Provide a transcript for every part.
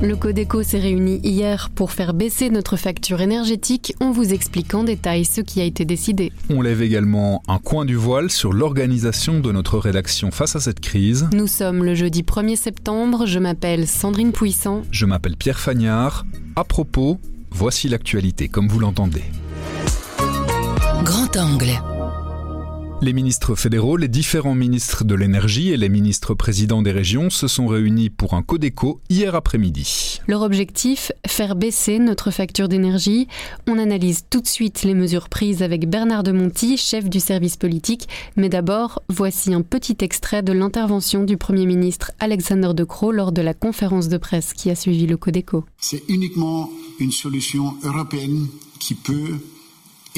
Le Codeco s'est réuni hier pour faire baisser notre facture énergétique. On vous explique en détail ce qui a été décidé. On lève également un coin du voile sur l'organisation de notre rédaction face à cette crise. Nous sommes le jeudi 1er septembre. Je m'appelle Sandrine Puissant. Je m'appelle Pierre Fagnard. À propos, voici l'actualité comme vous l'entendez. Grand angle. Les ministres fédéraux, les différents ministres de l'énergie et les ministres présidents des régions se sont réunis pour un Codeco hier après-midi. Leur objectif, faire baisser notre facture d'énergie. On analyse tout de suite les mesures prises avec Bernard de Monti, chef du service politique. Mais d'abord, voici un petit extrait de l'intervention du Premier ministre Alexander De Croo lors de la conférence de presse qui a suivi le Codeco. C'est uniquement une solution européenne qui peut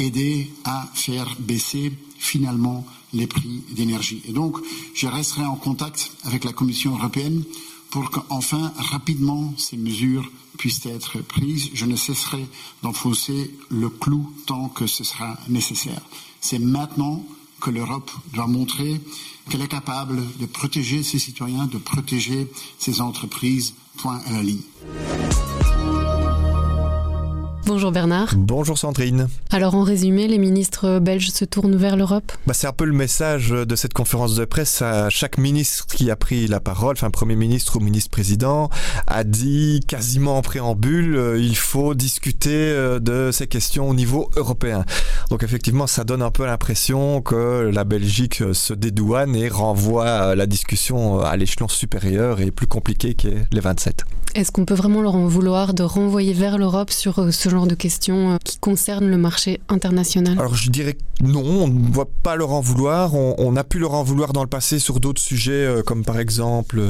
aider à faire baisser finalement les prix d'énergie. Et donc, je resterai en contact avec la Commission européenne pour qu'enfin, rapidement, ces mesures puissent être prises. Je ne cesserai d'enfoncer le clou tant que ce sera nécessaire. C'est maintenant que l'Europe doit montrer qu'elle est capable de protéger ses citoyens, de protéger ses entreprises. Point à la ligne. Bonjour Bernard. Bonjour Sandrine. Alors en résumé, les ministres belges se tournent vers l'Europe? Bah, C'est un peu le message de cette conférence de presse. À chaque ministre qui a pris la parole, enfin Premier ministre ou ministre-président, a dit quasiment en préambule, euh, il faut discuter euh, de ces questions au niveau européen. Donc effectivement, ça donne un peu l'impression que la Belgique se dédouane et renvoie la discussion à l'échelon supérieur et plus compliqué que les 27. Est-ce qu'on peut vraiment leur en vouloir de renvoyer vers l'Europe sur euh, ce genre de questions euh, qui concernent le marché international? Alors je dirais non, on ne voit pas leur en vouloir. On, a pu leur en vouloir dans le passé sur d'autres sujets, euh, comme par exemple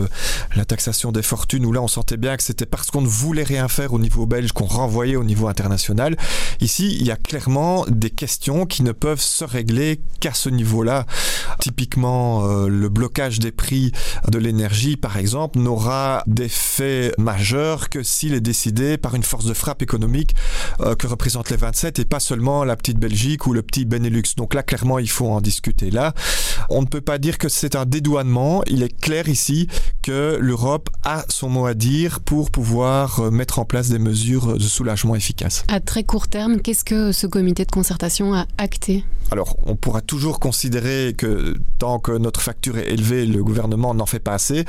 la taxation des fortunes, où là on sentait bien que c'était parce qu'on ne voulait rien faire au niveau belge qu'on renvoyait au niveau international. Ici, il y a clairement des questions qui ne peuvent se régler qu'à ce niveau-là. Typiquement, le blocage des prix de l'énergie, par exemple, n'aura d'effet majeur que s'il est décidé par une force de frappe économique euh, que représentent les 27 et pas seulement la petite Belgique ou le petit Benelux. Donc là, clairement, il faut en discuter. Là, on ne peut pas dire que c'est un dédouanement. Il est clair ici que l'Europe a son mot à dire pour pouvoir euh, mettre en place des mesures de soulagement efficaces. À très court terme, qu'est-ce que ce comité de concertation a acté? Alors, on pourra toujours considérer que tant que notre facture est élevée, le gouvernement n'en fait pas assez.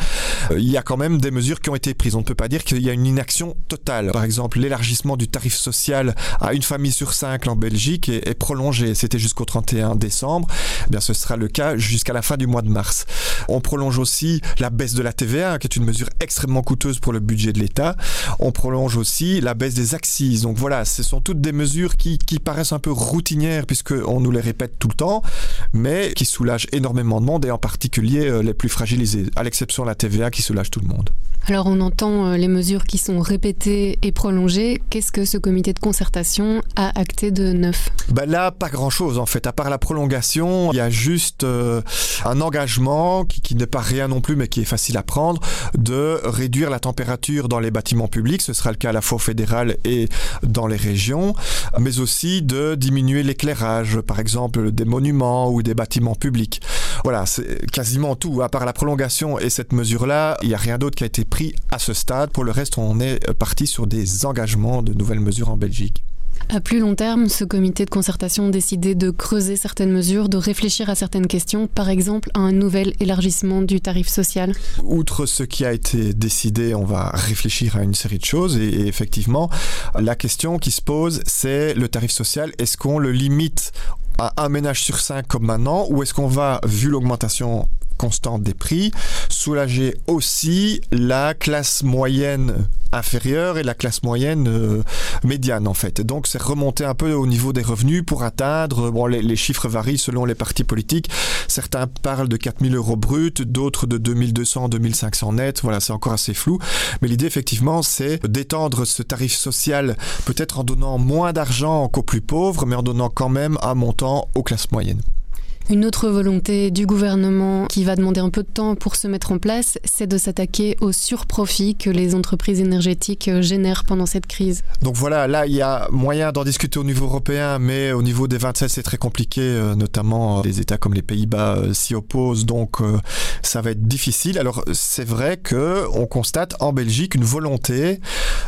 Euh, il y a quand même des mesures qui ont été prises. On ne peut pas dire qu'il y a une inaction totale. Par exemple, l'élargissement du tarif social à une famille sur cinq en Belgique est, prolongé. C'était jusqu'au 31 décembre. Eh bien, ce sera le cas jusqu'à la fin du mois de mars. On prolonge aussi la baisse de la TVA, qui est une mesure extrêmement coûteuse pour le budget de l'État. On prolonge aussi la baisse des axes. Donc voilà, ce sont toutes des mesures qui, paraissent un peu routinières puisqu'on nous les répète tout le temps, mais qui soulagent énormément de monde et en particulier euh, les plus fragilisés, à l'exception de la TVA qui soulage tout le monde. Alors on entend euh, les mesures qui sont répétées et prolongées. Qu'est-ce que ce comité de concertation a acté de neuf? Ben Là, pas grand-chose en fait. À part la prolongation, il y a juste euh, un engagement qui, qui n'est pas rien non plus mais qui est facile à prendre de réduire la température dans les bâtiments publics. Ce sera le cas à la fois fédéral et dans les régions, mais aussi de diminuer l'éclairage, par exemple des monuments ou des bâtiments publics. Voilà, c'est quasiment tout. À part la prolongation et cette mesure-là, il n'y a rien d'autre qui a été pris à ce stade. Pour le reste, on est parti sur des engagements de nouvelles mesures en Belgique. À plus long terme, ce comité de concertation a décidé de creuser certaines mesures, de réfléchir à certaines questions, par exemple à un nouvel élargissement du tarif social. Outre ce qui a été décidé, on va réfléchir à une série de choses et, effectivement, la question qui se pose, c'est le tarif social. Est-ce qu'on le limite à un ménage sur cinq comme maintenant ou est-ce qu'on va, vu l'augmentation constante des prix, soulager aussi la classe moyenne inférieure et la classe moyenne euh, médiane en fait. donc c'est remonter un peu au niveau des revenus pour atteindre, bon les, chiffres varient selon les partis politiques, certains parlent de 4000 euros bruts, d'autres de 2200, 2500 net, voilà c'est encore assez flou, mais l'idée effectivement c'est d'étendre ce tarif social peut-être en donnant moins d'argent qu'aux plus pauvres, mais en donnant quand même un montant aux classes moyennes. Une autre volonté du gouvernement qui va demander un peu de temps pour se mettre en place, c'est de s'attaquer aux surprofits que les entreprises énergétiques euh, génèrent pendant cette crise. Donc voilà, là il y a moyen d'en discuter au niveau européen, mais au niveau des 27 c'est très compliqué, euh, notamment euh, des États comme les Pays-Bas s'y opposent, donc ça va être difficile. Alors c'est vrai que on constate en Belgique une volonté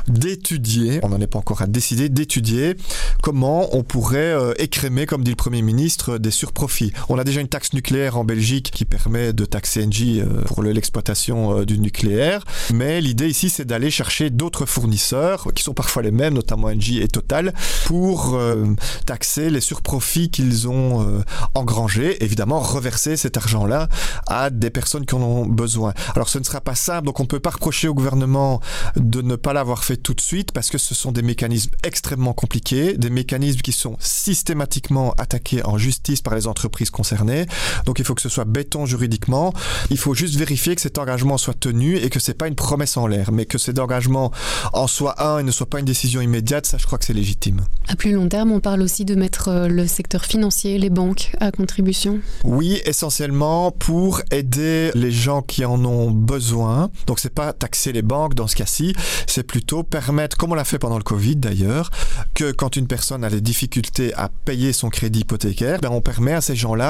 d'étudier, on n'en est pas encore à décider, d'étudier comment on pourrait écrémer, comme dit le Premier ministre, des surprofits. On a déjà une taxe nucléaire en Belgique qui permet de taxer Engie euh, pour l'exploitation euh, du nucléaire. Mais l'idée ici, c'est d'aller chercher d'autres fournisseurs, qui sont parfois les mêmes, notamment Engie et Total, pour euh, taxer les surprofits qu'ils ont engrangés. Évidemment, reverser cet argent-là à des personnes qui en ont besoin. Alors ce ne sera pas simple, donc on ne peut pas reprocher au gouvernement de ne pas l'avoir fait tout de suite, parce que ce sont des mécanismes extrêmement compliqués, des mécanismes qui sont systématiquement attaqués en justice par les entreprises concernés. Donc il faut que ce soit béton juridiquement. Il faut juste vérifier que cet engagement soit tenu et que c'est pas une promesse en l'air, mais que cet engagement en soit un et ne soit pas une décision immédiate. Ça, je crois que c'est légitime. À plus long terme, on parle aussi de mettre euh, le secteur financier, les banques à contribution. Oui, essentiellement pour aider les gens qui en ont besoin. Donc c'est pas taxer les banques dans ce cas-ci, c'est plutôt permettre, comme on l'a fait pendant le Covid d'ailleurs, que quand une personne a des difficultés à payer son crédit hypothécaire, ben on permet à ces gens-là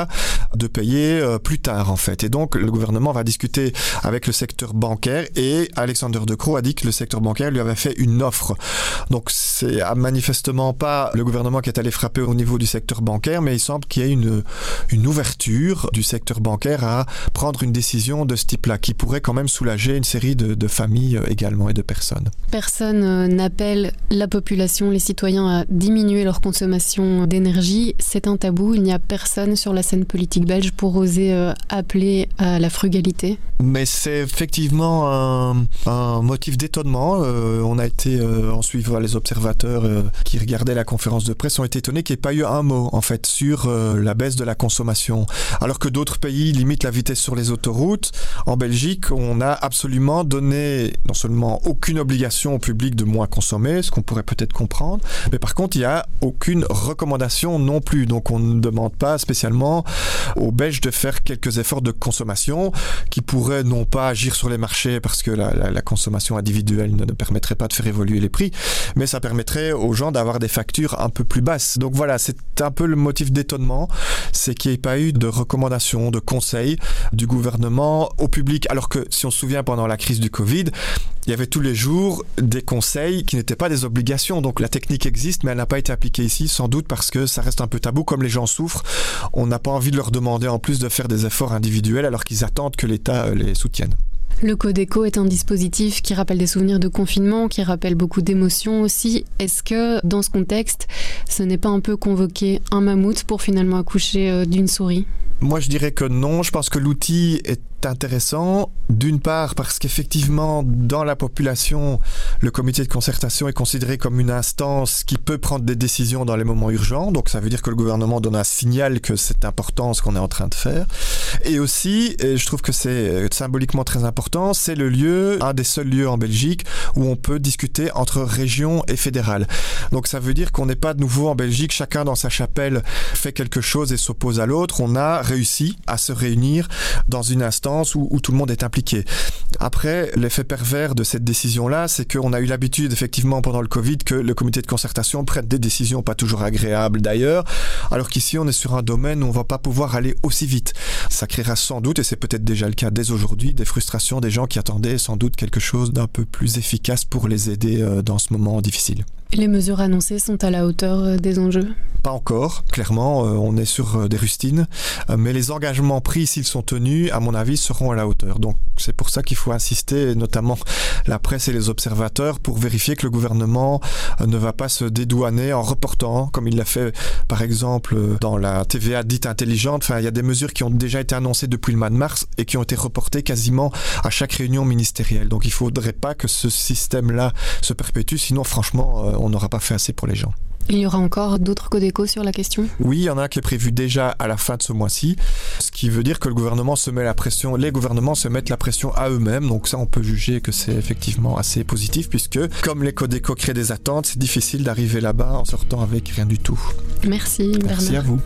de payer euh, plus tard en fait. Et donc le gouvernement va discuter avec le secteur bancaire et Alexander De Croo a dit que le secteur bancaire lui avait fait une offre. Donc c'est manifestement pas le gouvernement qui est allé frapper au niveau du secteur bancaire, mais il semble qu'il y ait une, une ouverture du secteur bancaire à prendre une décision de ce type-là qui pourrait quand même soulager une série de, de familles euh, également et de personnes. Personne euh, n'appelle la population, les citoyens à diminuer leur consommation d'énergie. C'est un tabou. Il n'y a personne sur la scène politique belge pour oser euh, appeler à la frugalité Mais c'est effectivement un, motif d'étonnement. Euh, on a été, euh, en suivant les observateurs qui regardaient la conférence de presse, ont été étonnés qu'il n'y ait pas eu un mot en fait sur la baisse de la consommation. Alors que d'autres pays limitent la vitesse sur les autoroutes, en Belgique, on a absolument donné non seulement aucune obligation au public de moins consommer, ce qu'on pourrait peut-être comprendre, mais par contre, il n'y a aucune recommandation non plus. Donc on ne demande pas spécialement aux Belges de faire quelques efforts de consommation qui pourraient non pas agir sur les marchés parce que la, consommation individuelle ne, permettrait pas de faire évoluer les prix, mais ça permettrait aux gens d'avoir des factures un peu plus basses. Donc voilà, c'est un peu le motif d'étonnement, c'est qu'il n'y ait pas eu de recommandations, de conseils du gouvernement au public, alors que si on se souvient pendant la crise du Covid, il y avait tous les jours des conseils qui n'étaient pas des obligations. Donc la technique existe, mais elle n'a pas été appliquée ici, sans doute parce que ça reste un peu tabou. Comme les gens souffrent, on n'a pas envie de leur demander en plus de faire des efforts individuels alors qu'ils attendent que l'État euh, les soutienne. Le Codeco est un dispositif qui rappelle des souvenirs de confinement, qui rappelle beaucoup d'émotions aussi. Est-ce que dans ce contexte, ce n'est pas un peu convoquer un mammouth pour finalement accoucher euh, d'une souris? Moi je dirais que non, je pense que l'outil est intéressant, d'une part parce qu'effectivement, dans la population, le comité de concertation est considéré comme une instance qui peut prendre des décisions dans les moments urgents. Donc ça veut dire que le gouvernement donne un signal que c'est important ce qu'on est en train de faire. Et aussi, et je trouve que c'est symboliquement très important, c'est le lieu, un des seuls lieux en Belgique où on peut discuter entre région et fédéral. Donc ça veut dire qu'on n'est pas de nouveau en Belgique, chacun dans sa chapelle fait quelque chose et s'oppose à l'autre. On a réussi à se réunir dans une instance où, tout le monde est impliqué. Après, l'effet pervers de cette décision-là, c'est qu'on a eu l'habitude, effectivement, pendant le Covid, que le comité de concertation prenne des décisions pas toujours agréables d'ailleurs, alors qu'ici, on est sur un domaine où on va pas pouvoir aller aussi vite. Ça créera sans doute, et c'est peut-être déjà le cas dès aujourd'hui, des frustrations des gens qui attendaient sans doute quelque chose d'un peu plus efficace pour les aider euh, dans ce moment difficile. Les mesures annoncées sont à la hauteur euh, des enjeux? Pas encore, clairement, euh, on est sur des rustines, mais les engagements pris, s'ils sont tenus, à mon avis, seront à la hauteur. Donc c'est pour ça qu'il faut insister, notamment la presse et les observateurs, pour vérifier que le gouvernement ne va pas se dédouaner en reportant, comme il l'a fait par exemple dans la TVA dite intelligente. Enfin, il y a des mesures qui ont déjà été annoncées depuis le mois de mars et qui ont été reportées quasiment à chaque réunion ministérielle. Donc il ne faudrait pas que ce système-là se perpétue, sinon franchement, on n'aura pas fait assez pour les gens. Il y aura encore d'autres codes sur la question? Oui, il y en a un qui est prévu déjà à la fin de ce mois-ci, ce qui veut dire que le gouvernement se met la pression, les gouvernements se mettent la pression à eux-mêmes, donc ça on peut juger que c'est effectivement assez positif puisque comme les codes créent des attentes, c'est difficile d'arriver là-bas en sortant avec rien du tout. Merci, Merci à vous.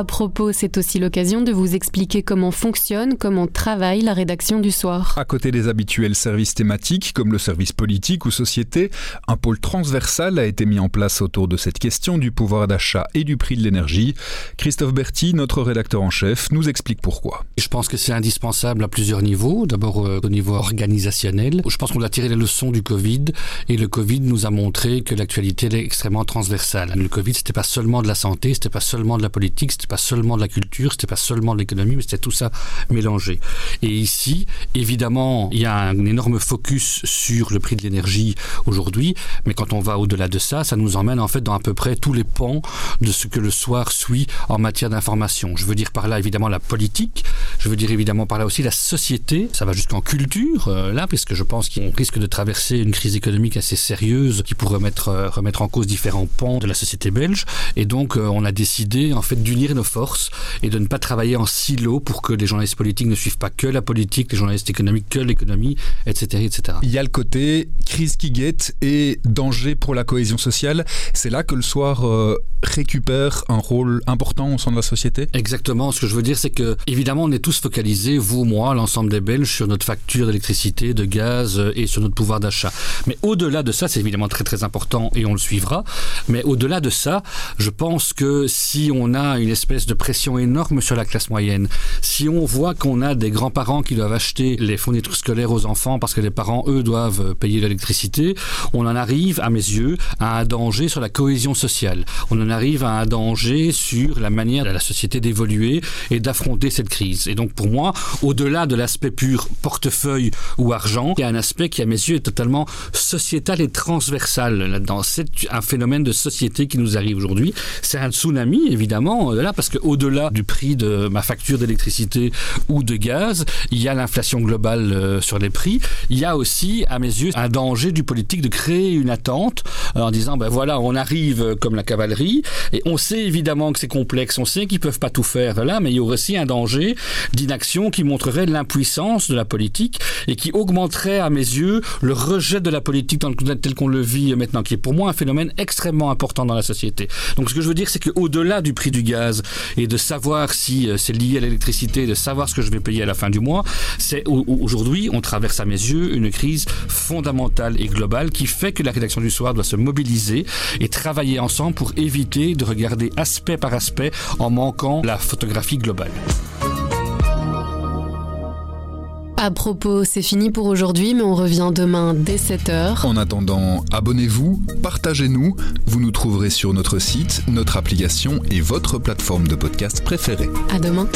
À propos, c'est aussi l'occasion de vous expliquer comment fonctionne, comment travaille la rédaction du soir. À côté des habituels services thématiques comme le service politique ou société, un pôle transversal a été mis en place autour de cette question du pouvoir d'achat et du prix de l'énergie. Christophe Berti, notre rédacteur en chef, nous explique pourquoi. Je pense que c'est indispensable à plusieurs niveaux. D'abord euh, au niveau organisationnel. Je pense qu'on a tiré les leçons du Covid et le Covid nous a montré que l'actualité est extrêmement transversale. Le Covid, c'était pas seulement de la santé, c'était pas seulement de la politique, c'était pas seulement de la culture, c'était pas seulement de l'économie, mais c'était tout ça mélangé. Et ici, évidemment, il y a un énorme focus sur le prix de l'énergie aujourd'hui, mais quand on va au-delà de ça, ça nous emmène en fait dans à peu près tous les pans de ce que le soir suit en matière d'information. Je veux dire par là évidemment la politique, je veux dire évidemment par là aussi la société, ça va jusqu'en culture, euh, là, puisque je pense qu'on risque de traverser une crise économique assez sérieuse qui pourrait remettre, euh, remettre en cause différents pans de la société belge. Et donc, euh, on a décidé en fait d'unir nos forces et de ne pas travailler en silo pour que les journalistes politiques ne suivent pas que la politique, les journalistes économiques que l'économie, etc., etc. Il y a le côté crise qui guette et danger pour la cohésion sociale. C'est là que le soir euh, récupère un rôle important au sein de la société Exactement. Ce que je veux dire, c'est que, évidemment, on est tous focalisés, vous, moi, l'ensemble des Belges, sur notre facture d'électricité, de gaz euh, et sur notre pouvoir d'achat. Mais au-delà de ça, c'est évidemment très très important et on le suivra. Mais au-delà de ça, je pense que si on a une espèce de pression énorme sur la classe moyenne, si on voit qu'on a des grands-parents qui doivent acheter les fournitures scolaires aux enfants parce que les parents, eux, doivent payer l'électricité, on en arrive, à mes yeux, à un danger sur la cohésion sociale. On en arrive à un danger sur la manière de la société d'évoluer et d'affronter cette crise. Et donc pour moi, au-delà de l'aspect pur portefeuille ou argent, il y a un aspect qui à mes yeux est totalement sociétal et transversal là-dedans. C'est un phénomène de société qui nous arrive aujourd'hui. C'est un tsunami évidemment là parce que au-delà du prix de ma facture d'électricité ou de gaz, il y a l'inflation globale euh, sur les prix. Il y a aussi à mes yeux un danger du politique de créer une attente en disant ben voilà on arrive comme la cavalerie et on sait évidemment que c'est complexe, on sait qu'ils peuvent pas tout faire là, mais il y aurait aussi un danger d'inaction qui montrerait l'impuissance de la politique et qui augmenterait à mes yeux le rejet de la politique tel qu'on le vit maintenant, qui est pour moi un phénomène extrêmement important dans la société. Donc ce que je veux dire, c'est qu'au-delà du prix du gaz et de savoir si euh, c'est lié à l'électricité, de savoir ce que je vais payer à la fin du mois, c'est aujourd'hui, on traverse à mes yeux une crise fondamentale et globale qui fait que la rédaction du soir doit se mobiliser et travailler ensemble pour éviter de regarder aspect par aspect en manquant la photographie globale. À propos, c'est fini pour aujourd'hui, mais on revient demain dès 7h. En attendant, abonnez-vous, partagez-nous. Vous nous trouverez sur notre site, notre application et votre plateforme de podcast préférée. À demain.